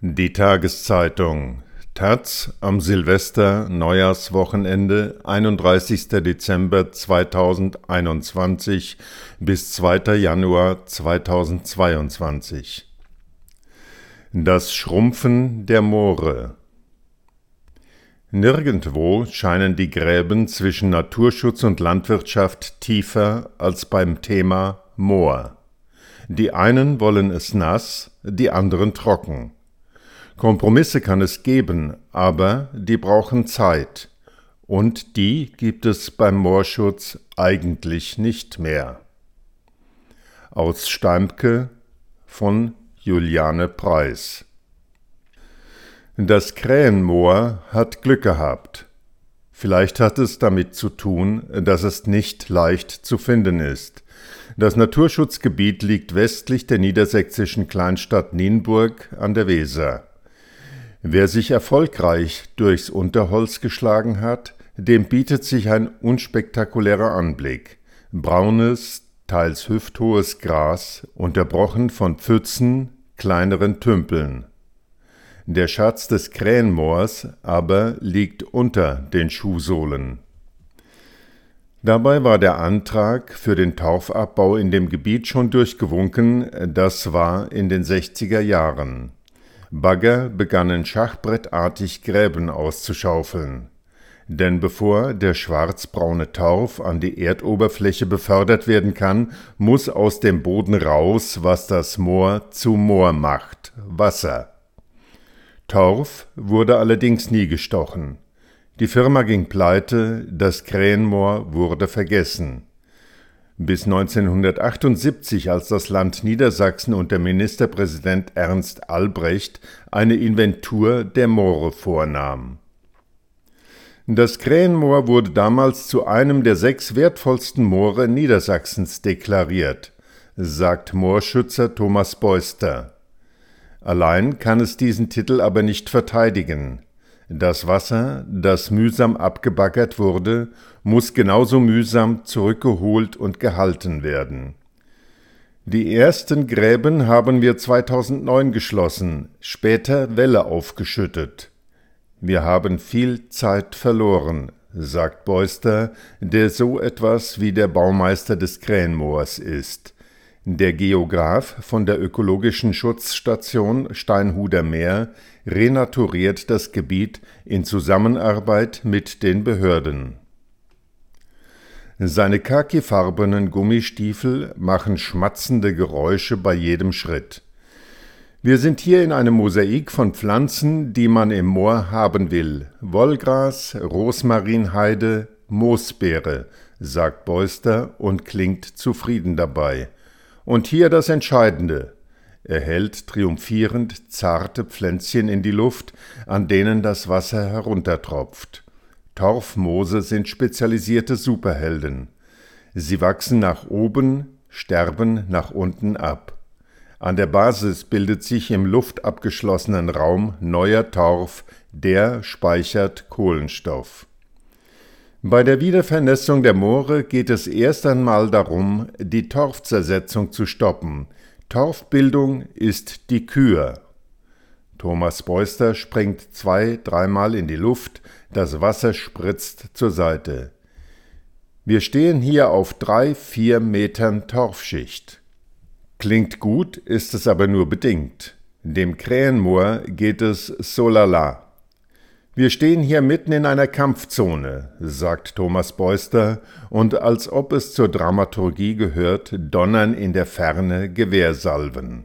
Die Tageszeitung Taz am Silvester Neujahrswochenende 31. Dezember 2021 bis 2. Januar 2022 Das Schrumpfen der Moore Nirgendwo scheinen die Gräben zwischen Naturschutz und Landwirtschaft tiefer als beim Thema Moor. Die einen wollen es nass, die anderen trocken. Kompromisse kann es geben, aber die brauchen Zeit. Und die gibt es beim Moorschutz eigentlich nicht mehr. Aus Steimke von Juliane Preis Das Krähenmoor hat Glück gehabt. Vielleicht hat es damit zu tun, dass es nicht leicht zu finden ist. Das Naturschutzgebiet liegt westlich der niedersächsischen Kleinstadt Nienburg an der Weser. Wer sich erfolgreich durchs Unterholz geschlagen hat, dem bietet sich ein unspektakulärer Anblick. Braunes, teils hüfthohes Gras, unterbrochen von Pfützen, kleineren Tümpeln. Der Schatz des Krähenmoors aber liegt unter den Schuhsohlen. Dabei war der Antrag für den Torfabbau in dem Gebiet schon durchgewunken, das war in den 60er Jahren. Bagger begannen schachbrettartig Gräben auszuschaufeln. Denn bevor der schwarzbraune Torf an die Erdoberfläche befördert werden kann, muss aus dem Boden raus, was das Moor zu Moor macht, Wasser. Torf wurde allerdings nie gestochen. Die Firma ging pleite, das Krähenmoor wurde vergessen. Bis 1978, als das Land Niedersachsen unter Ministerpräsident Ernst Albrecht eine Inventur der Moore vornahm. Das Krähenmoor wurde damals zu einem der sechs wertvollsten Moore Niedersachsens deklariert, sagt Moorschützer Thomas Beuster. Allein kann es diesen Titel aber nicht verteidigen. Das Wasser, das mühsam abgebaggert wurde, muss genauso mühsam zurückgeholt und gehalten werden. Die ersten Gräben haben wir 2009 geschlossen, später Wälle aufgeschüttet. Wir haben viel Zeit verloren, sagt Beuster, der so etwas wie der Baumeister des Krähenmoors ist. Der Geograf von der ökologischen Schutzstation Steinhuder Meer renaturiert das Gebiet in Zusammenarbeit mit den Behörden. Seine khakifarbenen Gummistiefel machen schmatzende Geräusche bei jedem Schritt. Wir sind hier in einem Mosaik von Pflanzen, die man im Moor haben will. Wollgras, Rosmarinheide, Moosbeere, sagt Beuster und klingt zufrieden dabei. Und hier das Entscheidende. Er hält triumphierend zarte Pflänzchen in die Luft, an denen das Wasser heruntertropft. Torfmoose sind spezialisierte Superhelden. Sie wachsen nach oben, sterben nach unten ab. An der Basis bildet sich im luftabgeschlossenen Raum neuer Torf, der speichert Kohlenstoff. Bei der Wiedervernässung der Moore geht es erst einmal darum, die Torfzersetzung zu stoppen. Torfbildung ist die Kür. Thomas Beuster springt zwei, dreimal in die Luft, das Wasser spritzt zur Seite. Wir stehen hier auf drei, vier Metern Torfschicht. Klingt gut, ist es aber nur bedingt. Dem Krähenmoor geht es so lala. Wir stehen hier mitten in einer Kampfzone, sagt Thomas Beuster, und als ob es zur Dramaturgie gehört, donnern in der Ferne Gewehrsalven.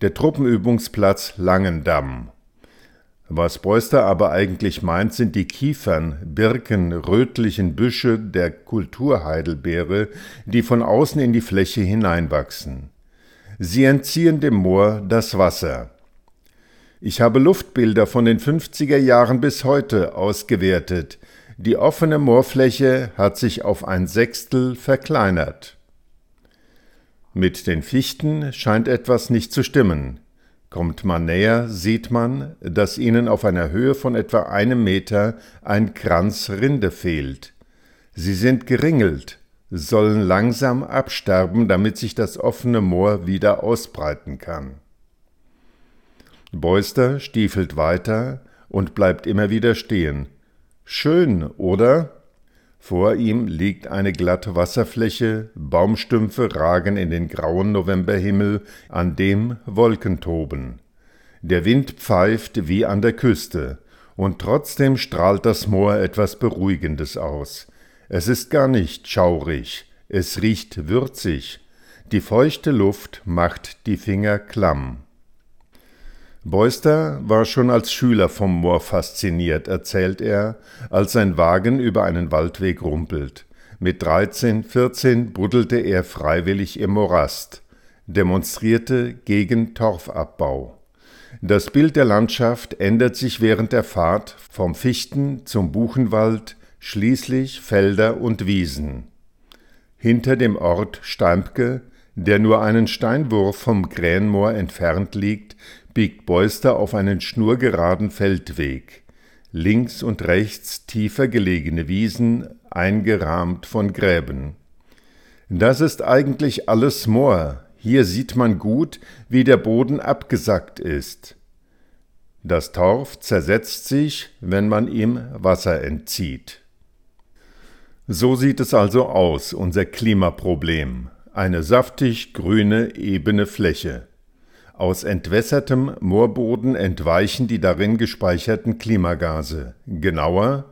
Der Truppenübungsplatz Langendamm. Was Beuster aber eigentlich meint, sind die Kiefern, Birken, rötlichen Büsche der Kulturheidelbeere, die von außen in die Fläche hineinwachsen. Sie entziehen dem Moor das Wasser. Ich habe Luftbilder von den 50er Jahren bis heute ausgewertet. Die offene Moorfläche hat sich auf ein Sechstel verkleinert. Mit den Fichten scheint etwas nicht zu stimmen. Kommt man näher, sieht man, dass ihnen auf einer Höhe von etwa einem Meter ein Kranz Rinde fehlt. Sie sind geringelt, sollen langsam absterben, damit sich das offene Moor wieder ausbreiten kann. Beuster stiefelt weiter und bleibt immer wieder stehen. Schön, oder? Vor ihm liegt eine glatte Wasserfläche, Baumstümpfe ragen in den grauen Novemberhimmel, an dem Wolken toben. Der Wind pfeift wie an der Küste, und trotzdem strahlt das Moor etwas Beruhigendes aus. Es ist gar nicht schaurig, es riecht würzig, die feuchte Luft macht die Finger klamm. Beuster war schon als Schüler vom Moor fasziniert, erzählt er, als sein Wagen über einen Waldweg rumpelt. Mit 13, 14 buddelte er freiwillig im Morast, demonstrierte gegen Torfabbau. Das Bild der Landschaft ändert sich während der Fahrt vom Fichten zum Buchenwald, schließlich Felder und Wiesen. Hinter dem Ort Steimpke, der nur einen Steinwurf vom Krähenmoor entfernt liegt, biegt Beuster auf einen schnurgeraden Feldweg. Links und rechts tiefer gelegene Wiesen, eingerahmt von Gräben. Das ist eigentlich alles Moor. Hier sieht man gut, wie der Boden abgesackt ist. Das Torf zersetzt sich, wenn man ihm Wasser entzieht. So sieht es also aus, unser Klimaproblem. Eine saftig grüne, ebene Fläche. Aus entwässertem Moorboden entweichen die darin gespeicherten Klimagase. Genauer,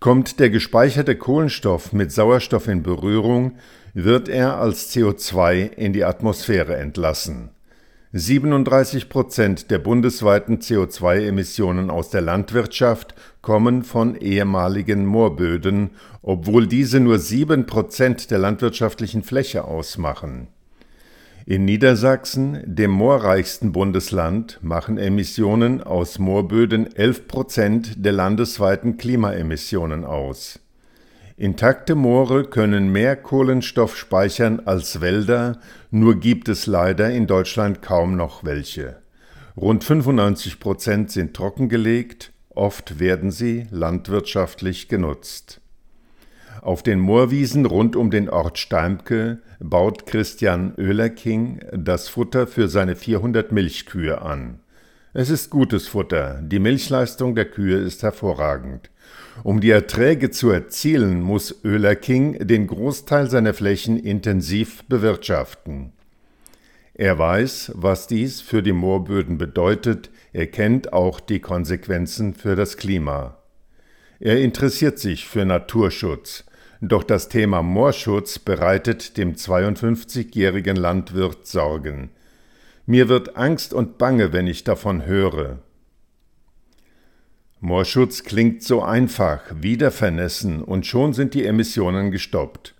kommt der gespeicherte Kohlenstoff mit Sauerstoff in Berührung, wird er als CO2 in die Atmosphäre entlassen. 37 Prozent der bundesweiten CO2-Emissionen aus der Landwirtschaft kommen von ehemaligen Moorböden, obwohl diese nur sieben Prozent der landwirtschaftlichen Fläche ausmachen. In Niedersachsen, dem moorreichsten Bundesland, machen Emissionen aus Moorböden 11 Prozent der landesweiten Klimaemissionen aus. Intakte Moore können mehr Kohlenstoff speichern als Wälder, nur gibt es leider in Deutschland kaum noch welche. Rund 95 Prozent sind trockengelegt, oft werden sie landwirtschaftlich genutzt. Auf den Moorwiesen rund um den Ort Steimke baut Christian Oehlerking das Futter für seine 400 Milchkühe an. Es ist gutes Futter, die Milchleistung der Kühe ist hervorragend. Um die Erträge zu erzielen, muss Oehlerking den Großteil seiner Flächen intensiv bewirtschaften. Er weiß, was dies für die Moorböden bedeutet, er kennt auch die Konsequenzen für das Klima. Er interessiert sich für Naturschutz, doch das Thema Moorschutz bereitet dem 52-jährigen Landwirt Sorgen. Mir wird Angst und Bange, wenn ich davon höre. Moorschutz klingt so einfach, wieder vernässen und schon sind die Emissionen gestoppt.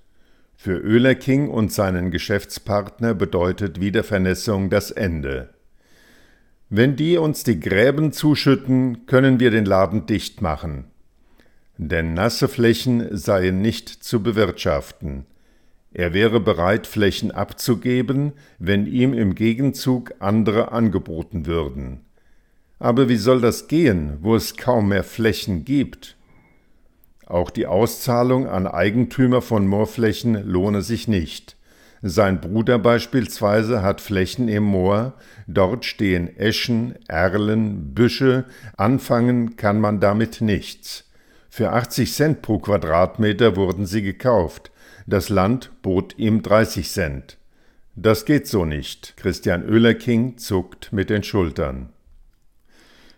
Für Oehlerking und seinen Geschäftspartner bedeutet Wiedervernässung das Ende. Wenn die uns die Gräben zuschütten, können wir den Laden dicht machen denn nasse Flächen seien nicht zu bewirtschaften. Er wäre bereit, Flächen abzugeben, wenn ihm im Gegenzug andere angeboten würden. Aber wie soll das gehen, wo es kaum mehr Flächen gibt? Auch die Auszahlung an Eigentümer von Moorflächen lohne sich nicht. Sein Bruder beispielsweise hat Flächen im Moor, dort stehen Eschen, Erlen, Büsche, anfangen kann man damit nichts. Für 80 Cent pro Quadratmeter wurden sie gekauft. Das Land bot ihm 30 Cent. Das geht so nicht. Christian Oehlerking zuckt mit den Schultern.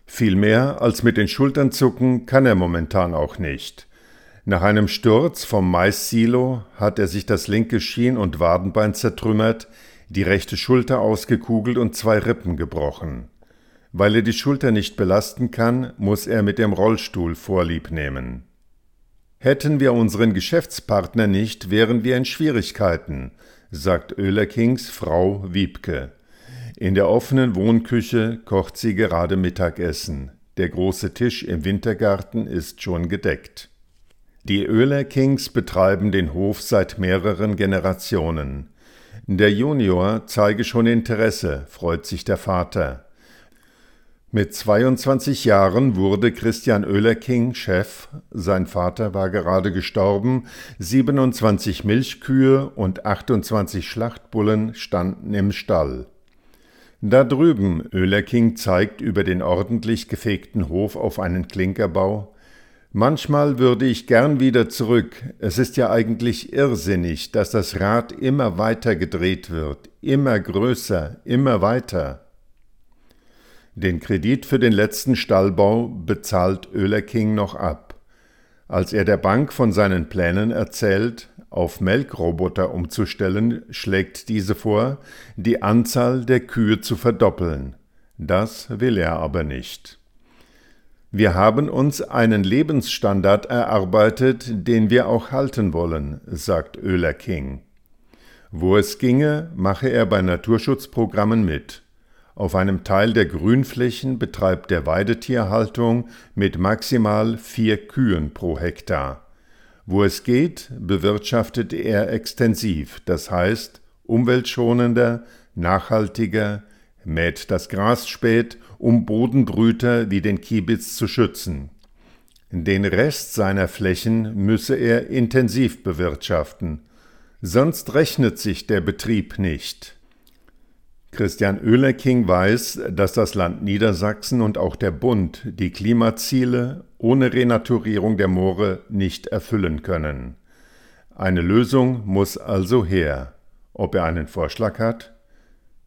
Viel mehr als mit den Schultern zucken kann er momentan auch nicht. Nach einem Sturz vom Maissilo hat er sich das linke Schien- und Wadenbein zertrümmert, die rechte Schulter ausgekugelt und zwei Rippen gebrochen. Weil er die Schulter nicht belasten kann, muss er mit dem Rollstuhl Vorlieb nehmen. Hätten wir unseren Geschäftspartner nicht, wären wir in Schwierigkeiten, sagt Oehlerkings Frau Wiebke. In der offenen Wohnküche kocht sie gerade Mittagessen. Der große Tisch im Wintergarten ist schon gedeckt. Die Oehlerkings betreiben den Hof seit mehreren Generationen. Der Junior zeige schon Interesse, freut sich der Vater. Mit 22 Jahren wurde Christian Oehlerking Chef, sein Vater war gerade gestorben, 27 Milchkühe und 28 Schlachtbullen standen im Stall. Da drüben, Oehlerking zeigt über den ordentlich gefegten Hof auf einen Klinkerbau. Manchmal würde ich gern wieder zurück. Es ist ja eigentlich irrsinnig, dass das Rad immer weiter gedreht wird, immer größer, immer weiter. Den Kredit für den letzten Stallbau bezahlt Oehlerking noch ab. Als er der Bank von seinen Plänen erzählt, auf Melkroboter umzustellen, schlägt diese vor, die Anzahl der Kühe zu verdoppeln. Das will er aber nicht. Wir haben uns einen Lebensstandard erarbeitet, den wir auch halten wollen, sagt Oehler King. Wo es ginge, mache er bei Naturschutzprogrammen mit. Auf einem Teil der Grünflächen betreibt er Weidetierhaltung mit maximal vier Kühen pro Hektar. Wo es geht, bewirtschaftet er extensiv, das heißt umweltschonender, nachhaltiger, mäht das Gras spät, um Bodenbrüter wie den Kiebitz zu schützen. Den Rest seiner Flächen müsse er intensiv bewirtschaften, sonst rechnet sich der Betrieb nicht. Christian Oehlerking weiß, dass das Land Niedersachsen und auch der Bund die Klimaziele ohne Renaturierung der Moore nicht erfüllen können. Eine Lösung muss also her. Ob er einen Vorschlag hat?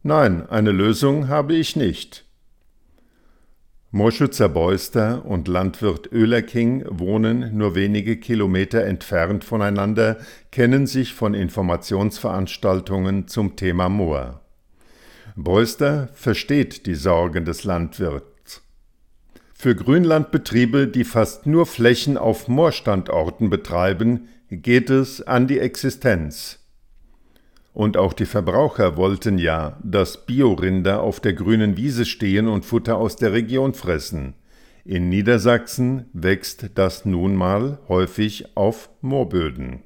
Nein, eine Lösung habe ich nicht. Moorschützer Beuster und Landwirt Oehlerking wohnen nur wenige Kilometer entfernt voneinander, kennen sich von Informationsveranstaltungen zum Thema Moor. Beuster versteht die Sorgen des Landwirts. Für Grünlandbetriebe, die fast nur Flächen auf Moorstandorten betreiben, geht es an die Existenz. Und auch die Verbraucher wollten ja, dass Biorinder auf der grünen Wiese stehen und Futter aus der Region fressen. In Niedersachsen wächst das nun mal häufig auf Moorböden.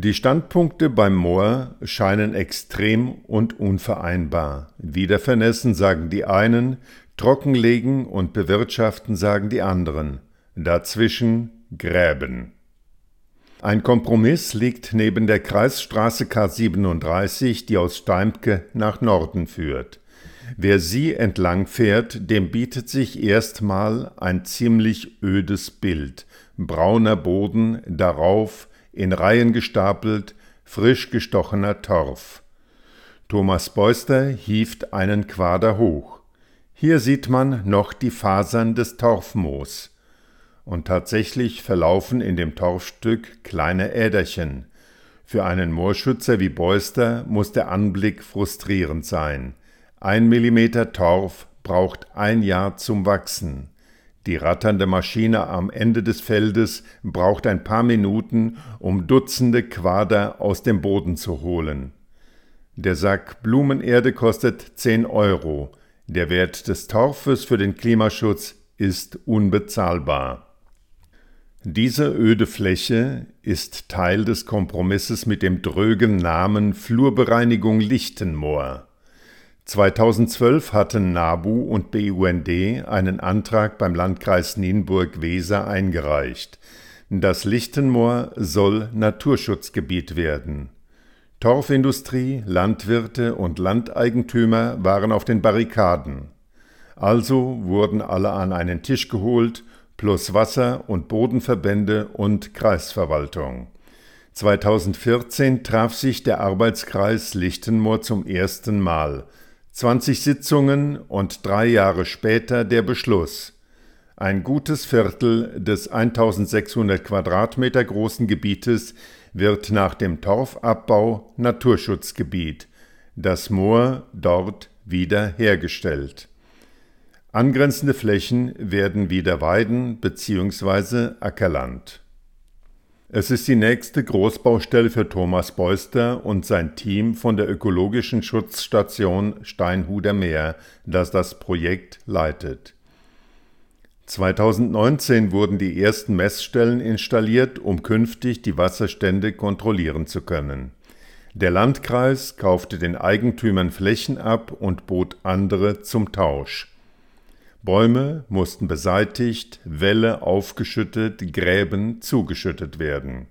Die Standpunkte beim Moor scheinen extrem und unvereinbar. Wieder vernässen sagen die einen, trockenlegen und bewirtschaften sagen die anderen. Dazwischen Gräben. Ein Kompromiss liegt neben der Kreisstraße K37, die aus Steimke nach Norden führt. Wer sie entlang fährt, dem bietet sich erstmal ein ziemlich ödes Bild. Brauner Boden, darauf in Reihen gestapelt, frisch gestochener Torf. Thomas Beuster hieft einen Quader hoch. Hier sieht man noch die Fasern des Torfmoos. Und tatsächlich verlaufen in dem Torfstück kleine Äderchen. Für einen Moorschützer wie Beuster muss der Anblick frustrierend sein. Ein Millimeter Torf braucht ein Jahr zum Wachsen. Die ratternde Maschine am Ende des Feldes braucht ein paar Minuten, um Dutzende Quader aus dem Boden zu holen. Der Sack Blumenerde kostet 10 Euro. Der Wert des Torfes für den Klimaschutz ist unbezahlbar. Diese öde Fläche ist Teil des Kompromisses mit dem drögen Namen Flurbereinigung Lichtenmoor. 2012 hatten NABU und BUND einen Antrag beim Landkreis Nienburg-Weser eingereicht. Das Lichtenmoor soll Naturschutzgebiet werden. Torfindustrie, Landwirte und Landeigentümer waren auf den Barrikaden. Also wurden alle an einen Tisch geholt, plus Wasser- und Bodenverbände und Kreisverwaltung. 2014 traf sich der Arbeitskreis Lichtenmoor zum ersten Mal. 20 Sitzungen und drei Jahre später der Beschluss. Ein gutes Viertel des 1600 Quadratmeter großen Gebietes wird nach dem Torfabbau Naturschutzgebiet, das Moor dort wieder hergestellt. Angrenzende Flächen werden wieder Weiden bzw. Ackerland. Es ist die nächste Großbaustelle für Thomas Beuster und sein Team von der ökologischen Schutzstation Steinhuder Meer, das das Projekt leitet. 2019 wurden die ersten Messstellen installiert, um künftig die Wasserstände kontrollieren zu können. Der Landkreis kaufte den Eigentümern Flächen ab und bot andere zum Tausch. Bäume mussten beseitigt, Wälle aufgeschüttet, Gräben zugeschüttet werden.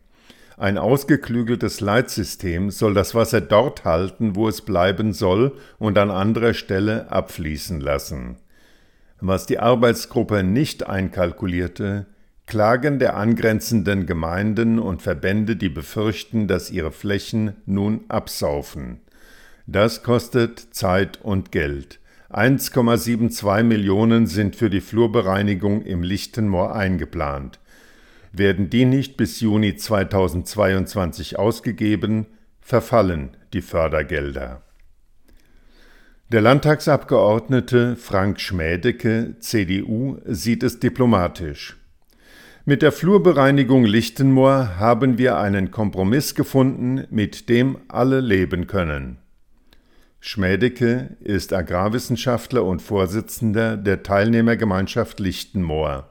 Ein ausgeklügeltes Leitsystem soll das Wasser dort halten, wo es bleiben soll, und an anderer Stelle abfließen lassen. Was die Arbeitsgruppe nicht einkalkulierte, Klagen der angrenzenden Gemeinden und Verbände, die befürchten, dass ihre Flächen nun absaufen. Das kostet Zeit und Geld. 1,72 Millionen sind für die Flurbereinigung im Lichtenmoor eingeplant. Werden die nicht bis Juni 2022 ausgegeben, verfallen die Fördergelder. Der Landtagsabgeordnete Frank Schmädecke, CDU, sieht es diplomatisch. Mit der Flurbereinigung Lichtenmoor haben wir einen Kompromiss gefunden, mit dem alle leben können. Schmädecke ist Agrarwissenschaftler und Vorsitzender der Teilnehmergemeinschaft Lichtenmoor.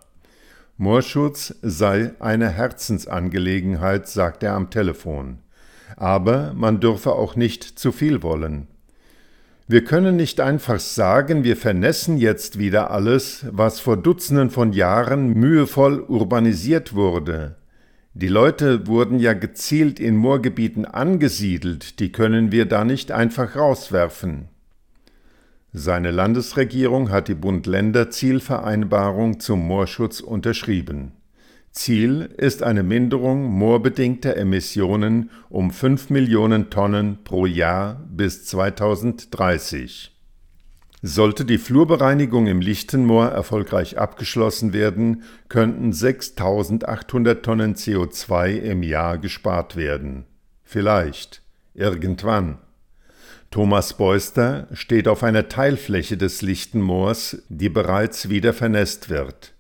Moorschutz sei eine Herzensangelegenheit, sagt er am Telefon. Aber man dürfe auch nicht zu viel wollen. Wir können nicht einfach sagen, wir vernässen jetzt wieder alles, was vor Dutzenden von Jahren mühevoll urbanisiert wurde. Die Leute wurden ja gezielt in Moorgebieten angesiedelt, die können wir da nicht einfach rauswerfen. Seine Landesregierung hat die Bund-Länder-Zielvereinbarung zum Moorschutz unterschrieben. Ziel ist eine Minderung moorbedingter Emissionen um 5 Millionen Tonnen pro Jahr bis 2030. Sollte die Flurbereinigung im Lichtenmoor erfolgreich abgeschlossen werden, könnten 6800 Tonnen CO2 im Jahr gespart werden. Vielleicht. Irgendwann. Thomas Beuster steht auf einer Teilfläche des Lichtenmoors, die bereits wieder vernässt wird.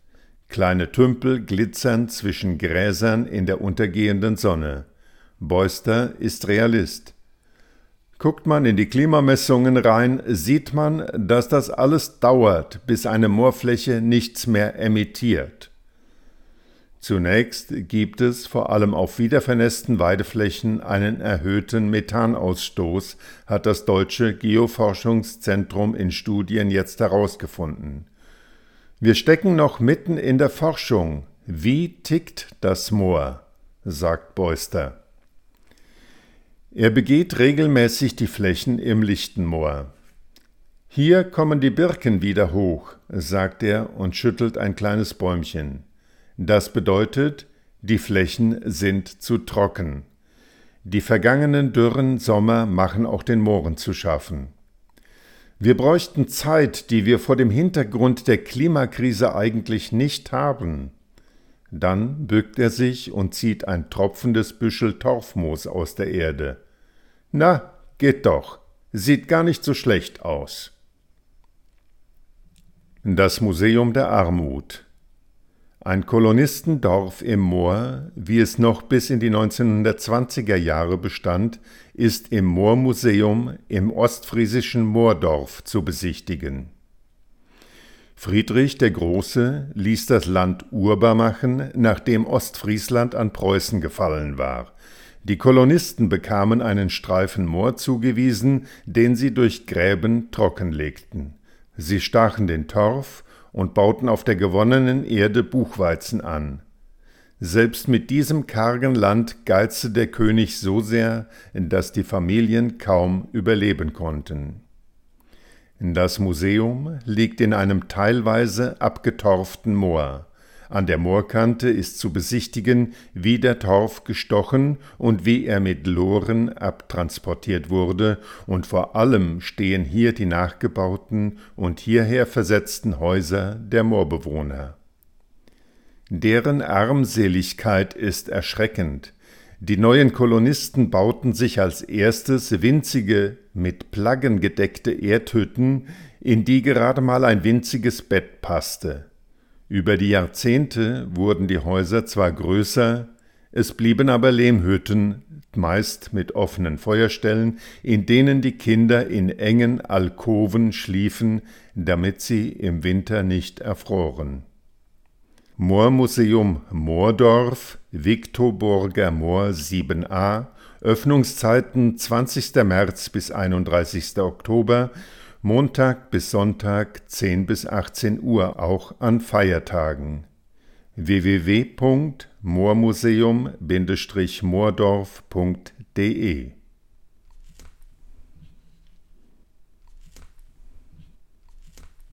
Kleine Tümpel glitzern zwischen Gräsern in der untergehenden Sonne. Beuster ist Realist. Guckt man in die Klimamessungen rein, sieht man, dass das alles dauert, bis eine Moorfläche nichts mehr emittiert. Zunächst gibt es vor allem auf wiedervernässten Weideflächen einen erhöhten Methanausstoß, hat das Deutsche Geoforschungszentrum in Studien jetzt herausgefunden. Wir stecken noch mitten in der Forschung. Wie tickt das Moor? sagt Beuster. Er begeht regelmäßig die Flächen im Lichtenmoor. Hier kommen die Birken wieder hoch, sagt er und schüttelt ein kleines Bäumchen. Das bedeutet, die Flächen sind zu trocken. Die vergangenen dürren Sommer machen auch den Mooren zu schaffen. Wir bräuchten Zeit, die wir vor dem Hintergrund der Klimakrise eigentlich nicht haben. Dann bückt er sich und zieht ein tropfendes Büschel Torfmoos aus der Erde. Na, geht doch. Sieht gar nicht so schlecht aus. Das Museum der Armut ein Kolonistendorf im Moor, wie es noch bis in die 1920er Jahre bestand, ist im Moormuseum im ostfriesischen Moordorf zu besichtigen. Friedrich der Große ließ das Land urbar machen, nachdem Ostfriesland an Preußen gefallen war. Die Kolonisten bekamen einen Streifen Moor zugewiesen, den sie durch Gräben trockenlegten. Sie stachen den Torf und bauten auf der gewonnenen Erde Buchweizen an. Selbst mit diesem kargen Land geizte der König so sehr, dass die Familien kaum überleben konnten. Das Museum liegt in einem teilweise abgetorften Moor. An der Moorkante ist zu besichtigen, wie der Torf gestochen und wie er mit Loren abtransportiert wurde, und vor allem stehen hier die nachgebauten und hierher versetzten Häuser der Moorbewohner. Deren Armseligkeit ist erschreckend. Die neuen Kolonisten bauten sich als erstes winzige, mit Plaggen gedeckte Erdhütten, in die gerade mal ein winziges Bett passte. Über die Jahrzehnte wurden die Häuser zwar größer, es blieben aber Lehmhütten, meist mit offenen Feuerstellen, in denen die Kinder in engen Alkoven schliefen, damit sie im Winter nicht erfroren. Moormuseum Moordorf, Viktorburger Moor 7a, Öffnungszeiten 20. März bis 31. Oktober, Montag bis Sonntag 10 bis 18 Uhr, auch an Feiertagen. www.moordorf.de moormuseum-moordorf.de